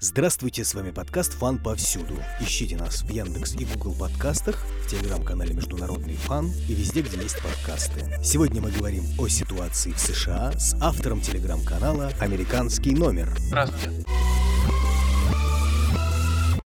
Здравствуйте, с вами подкаст «Фан повсюду». Ищите нас в Яндекс и Google подкастах, в телеграм-канале «Международный фан» и везде, где есть подкасты. Сегодня мы говорим о ситуации в США с автором телеграм-канала «Американский номер». Здравствуйте.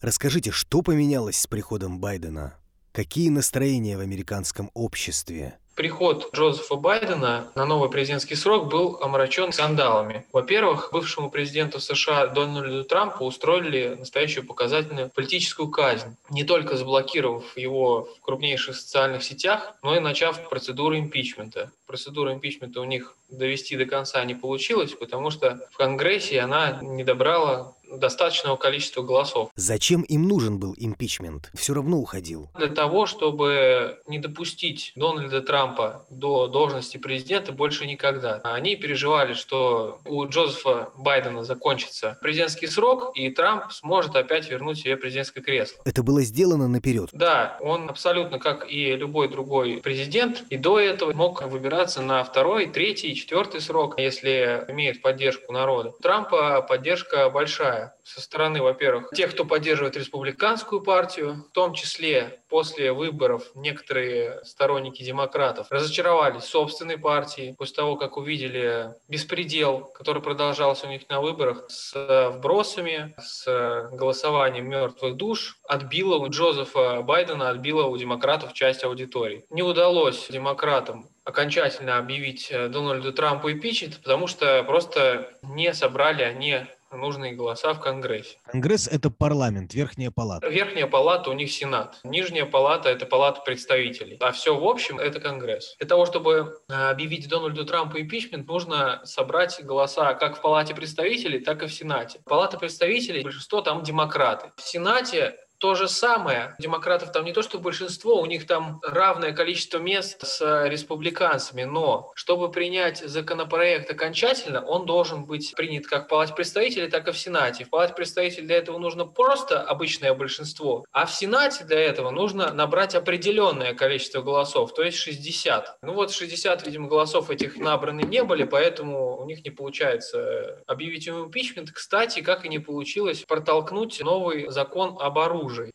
Расскажите, что поменялось с приходом Байдена? Какие настроения в американском обществе? Приход Джозефа Байдена на новый президентский срок был омрачен скандалами. Во-первых, бывшему президенту США Дональду Трампу устроили настоящую показательную политическую казнь, не только заблокировав его в крупнейших социальных сетях, но и начав процедуру импичмента. Процедуру импичмента у них довести до конца не получилось, потому что в Конгрессе она не добрала достаточного количества голосов. Зачем им нужен был импичмент? Все равно уходил. Для того, чтобы не допустить Дональда Трампа до должности президента больше никогда. Они переживали, что у Джозефа Байдена закончится президентский срок, и Трамп сможет опять вернуть себе президентское кресло. Это было сделано наперед. Да, он абсолютно, как и любой другой президент, и до этого мог выбираться на второй, третий, четвертый срок, если имеет поддержку народа. У Трампа поддержка большая со стороны, во-первых, тех, кто поддерживает республиканскую партию, в том числе после выборов некоторые сторонники демократов разочаровались в собственной партии после того, как увидели беспредел, который продолжался у них на выборах с вбросами, с голосованием мертвых душ, отбило у Джозефа Байдена, отбило у демократов часть аудитории. Не удалось демократам окончательно объявить Дональду Трампу импичмент, потому что просто не собрали они нужные голоса в Конгрессе. Конгресс – это парламент, верхняя палата. Верхняя палата у них Сенат. Нижняя палата – это палата представителей. А все в общем – это Конгресс. Для того, чтобы э, объявить Дональду Трампу импичмент, нужно собрать голоса как в палате представителей, так и в Сенате. Палата представителей, большинство там демократы. В Сенате то же самое. Демократов там не то, что большинство, у них там равное количество мест с республиканцами, но чтобы принять законопроект окончательно, он должен быть принят как в Палате представителей, так и в Сенате. В Палате представителей для этого нужно просто обычное большинство, а в Сенате для этого нужно набрать определенное количество голосов, то есть 60. Ну вот 60, видимо, голосов этих набраны не были, поэтому у них не получается объявить импичмент. Кстати, как и не получилось протолкнуть новый закон об оружии оружии.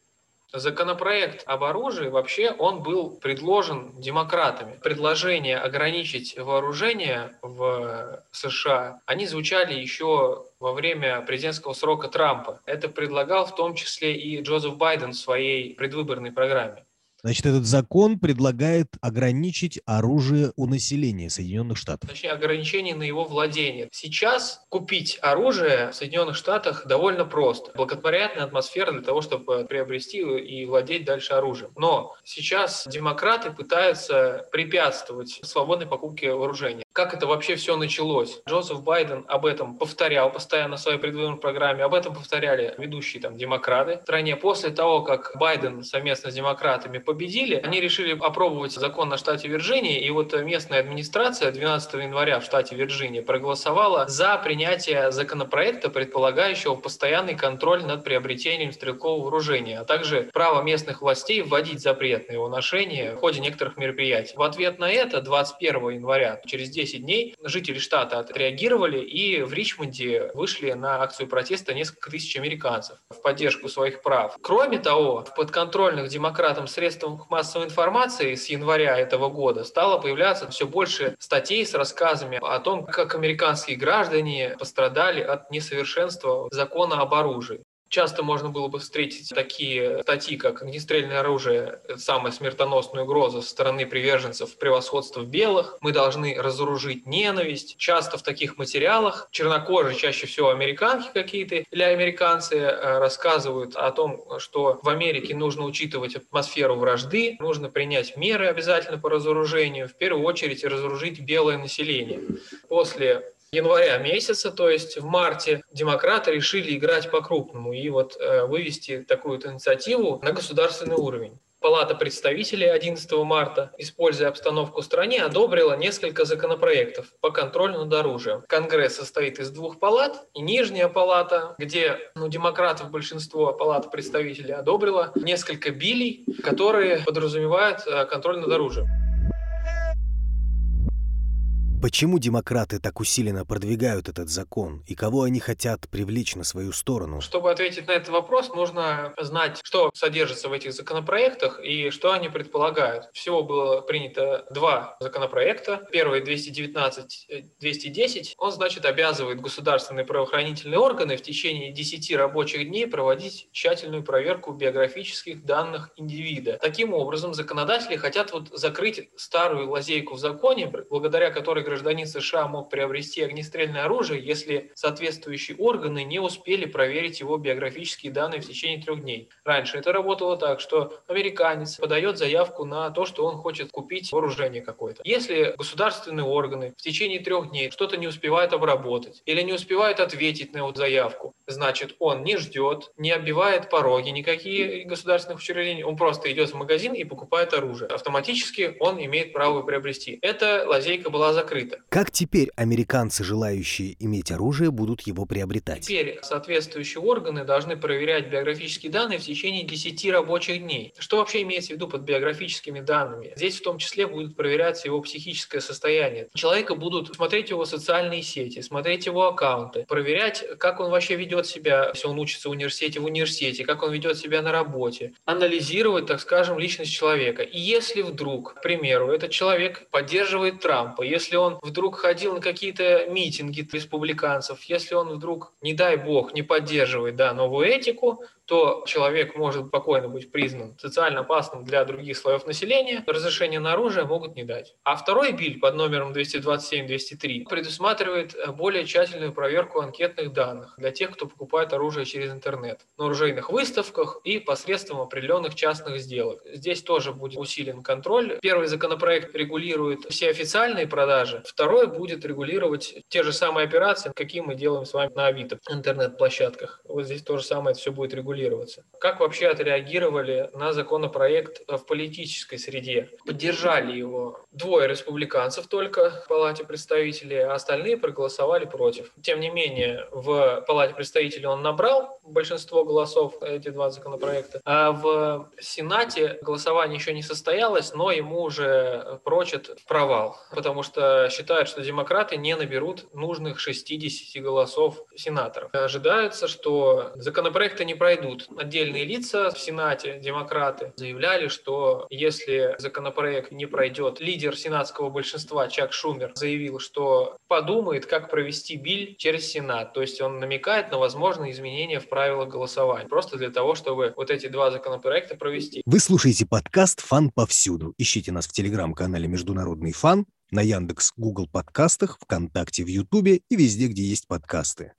Законопроект об оружии вообще он был предложен демократами. Предложение ограничить вооружение в США, они звучали еще во время президентского срока Трампа. Это предлагал в том числе и Джозеф Байден в своей предвыборной программе. Значит, этот закон предлагает ограничить оружие у населения Соединенных Штатов. Точнее, ограничение на его владение. Сейчас купить оружие в Соединенных Штатах довольно просто. Благоприятная атмосфера для того, чтобы приобрести и владеть дальше оружием. Но сейчас демократы пытаются препятствовать свободной покупке вооружения. Как это вообще все началось? Джозеф Байден об этом повторял постоянно в своей предвыборной программе, об этом повторяли ведущие там демократы в стране. После того, как Байден совместно с демократами победили, они решили опробовать закон на штате Вирджиния, и вот местная администрация 12 января в штате Вирджиния проголосовала за принятие законопроекта, предполагающего постоянный контроль над приобретением стрелкового вооружения, а также право местных властей вводить запрет на его ношение в ходе некоторых мероприятий. В ответ на это 21 января, через 10 дней, жители штата отреагировали и в Ричмонде вышли на акцию протеста несколько тысяч американцев в поддержку своих прав. Кроме того, в подконтрольных демократам средствах массовой информации с января этого года стало появляться все больше статей с рассказами о том, как американские граждане пострадали от несовершенства закона об оружии. Часто можно было бы встретить такие статьи, как «Огнестрельное оружие – самая смертоносная угроза со стороны приверженцев превосходства белых», «Мы должны разоружить ненависть». Часто в таких материалах чернокожие, чаще всего американки какие-то или американцы, э, рассказывают о том, что в Америке нужно учитывать атмосферу вражды, нужно принять меры обязательно по разоружению, в первую очередь разоружить белое население. После января месяца, то есть в марте, демократы решили играть по-крупному и вот э, вывести такую инициативу на государственный уровень. Палата представителей 11 марта, используя обстановку в стране, одобрила несколько законопроектов по контролю над оружием. Конгресс состоит из двух палат, и нижняя палата, где ну, демократов большинство, палата представителей одобрила несколько билей, которые подразумевают э, контроль над оружием. Почему демократы так усиленно продвигают этот закон и кого они хотят привлечь на свою сторону? Чтобы ответить на этот вопрос, нужно знать, что содержится в этих законопроектах и что они предполагают. Всего было принято два законопроекта. Первый 219-210. Он, значит, обязывает государственные правоохранительные органы в течение 10 рабочих дней проводить тщательную проверку биографических данных индивида. Таким образом, законодатели хотят вот закрыть старую лазейку в законе, благодаря которой гражданин США мог приобрести огнестрельное оружие, если соответствующие органы не успели проверить его биографические данные в течение трех дней. Раньше это работало так, что американец подает заявку на то, что он хочет купить вооружение какое-то. Если государственные органы в течение трех дней что-то не успевают обработать или не успевают ответить на эту заявку, значит, он не ждет, не оббивает пороги никакие государственных учреждений, он просто идет в магазин и покупает оружие. Автоматически он имеет право приобрести. Эта лазейка была закрыта открыто. Как теперь американцы, желающие иметь оружие, будут его приобретать? Теперь соответствующие органы должны проверять биографические данные в течение 10 рабочих дней. Что вообще имеется в виду под биографическими данными? Здесь в том числе будет проверяться его психическое состояние. Человека будут смотреть его социальные сети, смотреть его аккаунты, проверять, как он вообще ведет себя, если он учится в университете, в университете, как он ведет себя на работе, анализировать, так скажем, личность человека. И если вдруг, к примеру, этот человек поддерживает Трампа, если он он вдруг ходил на какие-то митинги республиканцев, если он вдруг, не дай бог, не поддерживает да, новую этику, то человек может спокойно быть признан социально опасным для других слоев населения, разрешение на оружие могут не дать. А второй биль под номером 227-203 предусматривает э, более тщательную проверку анкетных данных для тех, кто покупает оружие через интернет, на оружейных выставках и посредством определенных частных сделок. Здесь тоже будет усилен контроль. Первый законопроект регулирует все официальные продажи, второй будет регулировать те же самые операции, какие мы делаем с вами на Авито, интернет-площадках. Вот здесь то же самое все будет регулировать регулироваться. Как вообще отреагировали на законопроект в политической среде? Поддержали его двое республиканцев только в Палате представителей, а остальные проголосовали против. Тем не менее, в Палате представителей он набрал большинство голосов, эти два законопроекта, а в Сенате голосование еще не состоялось, но ему уже прочат провал, потому что считают, что демократы не наберут нужных 60 голосов сенаторов. Ожидается, что законопроекты не пройдут идут. Отдельные лица в Сенате, демократы, заявляли, что если законопроект не пройдет, лидер сенатского большинства Чак Шумер заявил, что подумает, как провести биль через Сенат. То есть он намекает на возможные изменения в правилах голосования. Просто для того, чтобы вот эти два законопроекта провести. Вы слушаете подкаст «Фан повсюду». Ищите нас в телеграм-канале «Международный фан», на Яндекс, Google подкастах, ВКонтакте, в Ютубе и везде, где есть подкасты.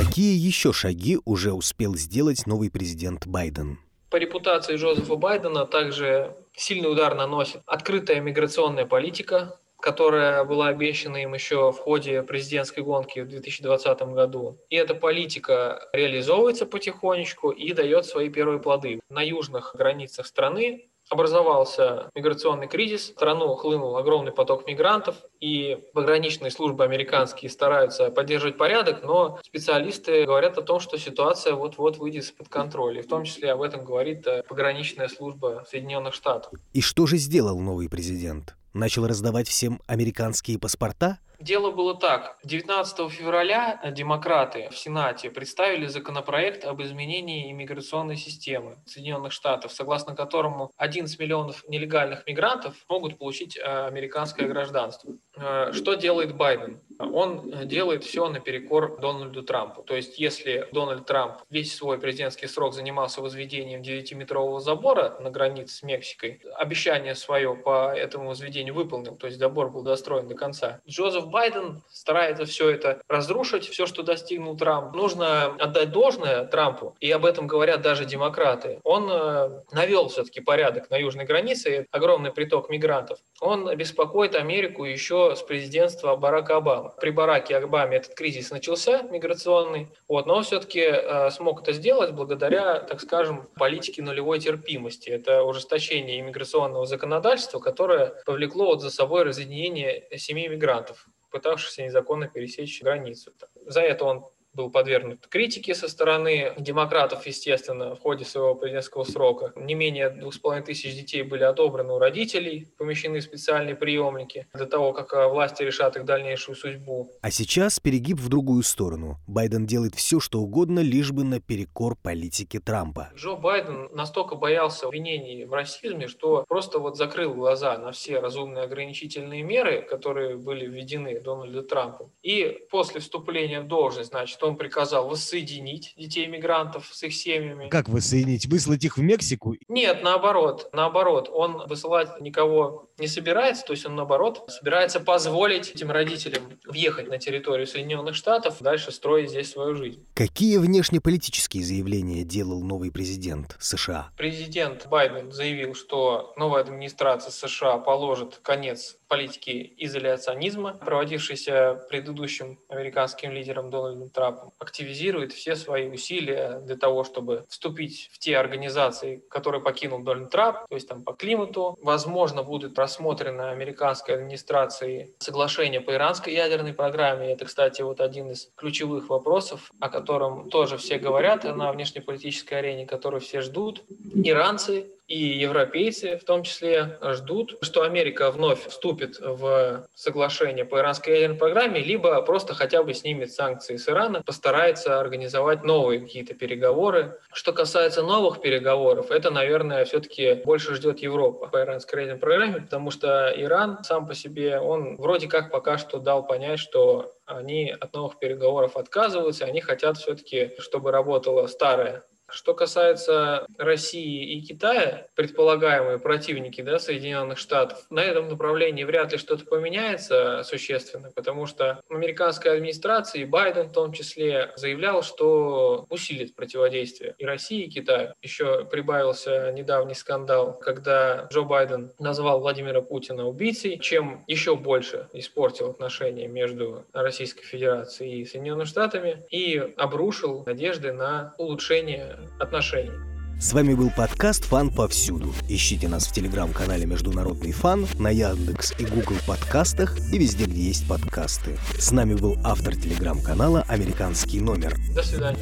Какие еще шаги уже успел сделать новый президент Байден? По репутации Джозефа Байдена также сильный удар наносит открытая миграционная политика, которая была обещана им еще в ходе президентской гонки в 2020 году. И эта политика реализовывается потихонечку и дает свои первые плоды. На южных границах страны образовался миграционный кризис, в страну хлынул огромный поток мигрантов, и пограничные службы американские стараются поддерживать порядок, но специалисты говорят о том, что ситуация вот-вот выйдет из-под контроля. И в том числе об этом говорит э, пограничная служба Соединенных Штатов. И что же сделал новый президент? Начал раздавать всем американские паспорта? Дело было так. 19 февраля демократы в Сенате представили законопроект об изменении иммиграционной системы Соединенных Штатов, согласно которому 11 миллионов нелегальных мигрантов могут получить э, американское гражданство. Э, что делает Байден? Он делает все наперекор Дональду Трампу. То есть, если Дональд Трамп весь свой президентский срок занимался возведением 9-метрового забора на границе с Мексикой, обещание свое по этому возведению выполнил, то есть забор был достроен до конца. Джозеф Байден старается все это разрушить, все, что достигнул Трамп. Нужно отдать должное Трампу, и об этом говорят даже демократы. Он э, навел все-таки порядок на южной границе, огромный приток мигрантов. Он беспокоит Америку еще с президентства Барака Обамы. При Бараке Обаме этот кризис начался миграционный, вот, но он все-таки э, смог это сделать благодаря, так скажем, политике нулевой терпимости. Это ужесточение иммиграционного законодательства, которое повлекло вот за собой разъединение семей мигрантов пытавшихся незаконно пересечь границу. За это он был подвергнут критике со стороны демократов, естественно, в ходе своего президентского срока. Не менее двух с половиной тысяч детей были отобраны у родителей, помещены в специальные приемники для того, как э, власти решат их дальнейшую судьбу. А сейчас перегиб в другую сторону. Байден делает все, что угодно, лишь бы наперекор политике Трампа. Джо Байден настолько боялся обвинений в расизме, что просто вот закрыл глаза на все разумные ограничительные меры, которые были введены Дональдом Трампом. И после вступления в должность, значит, он приказал воссоединить детей мигрантов с их семьями. Как воссоединить? Выслать их в Мексику? Нет, наоборот. Наоборот, он высылать никого не собирается, то есть он, наоборот, собирается позволить этим родителям въехать на территорию Соединенных Штатов, дальше строить здесь свою жизнь. Какие внешнеполитические заявления делал новый президент США? Президент Байден заявил, что новая администрация США положит конец политики изоляционизма, проводившейся предыдущим американским лидером Дональдом Трампом, активизирует все свои усилия для того, чтобы вступить в те организации, которые покинул Дональд Трамп, то есть там по климату. Возможно, будет рассмотрено американской администрацией соглашение по иранской ядерной программе. Это, кстати, вот один из ключевых вопросов, о котором тоже все говорят на внешнеполитической арене, который все ждут. Иранцы и европейцы в том числе ждут, что Америка вновь вступит в соглашение по иранской ядерной программе, либо просто хотя бы снимет санкции с Ирана, постарается организовать новые какие-то переговоры. Что касается новых переговоров, это, наверное, все-таки больше ждет Европа по иранской ядерной программе, потому что Иран сам по себе, он вроде как пока что дал понять, что они от новых переговоров отказываются, они хотят все-таки, чтобы работала старая что касается России и Китая, предполагаемые противники да, Соединенных Штатов, на этом направлении вряд ли что-то поменяется существенно, потому что американская администрация и Байден в том числе заявлял, что усилит противодействие и России, и Китаю. Еще прибавился недавний скандал, когда Джо Байден назвал Владимира Путина убийцей, чем еще больше испортил отношения между Российской Федерацией и Соединенными Штатами и обрушил надежды на улучшение отношений. С вами был подкаст «Фан повсюду». Ищите нас в телеграм-канале «Международный фан», на Яндекс и Google подкастах и везде, где есть подкасты. С нами был автор телеграм-канала «Американский номер». До свидания.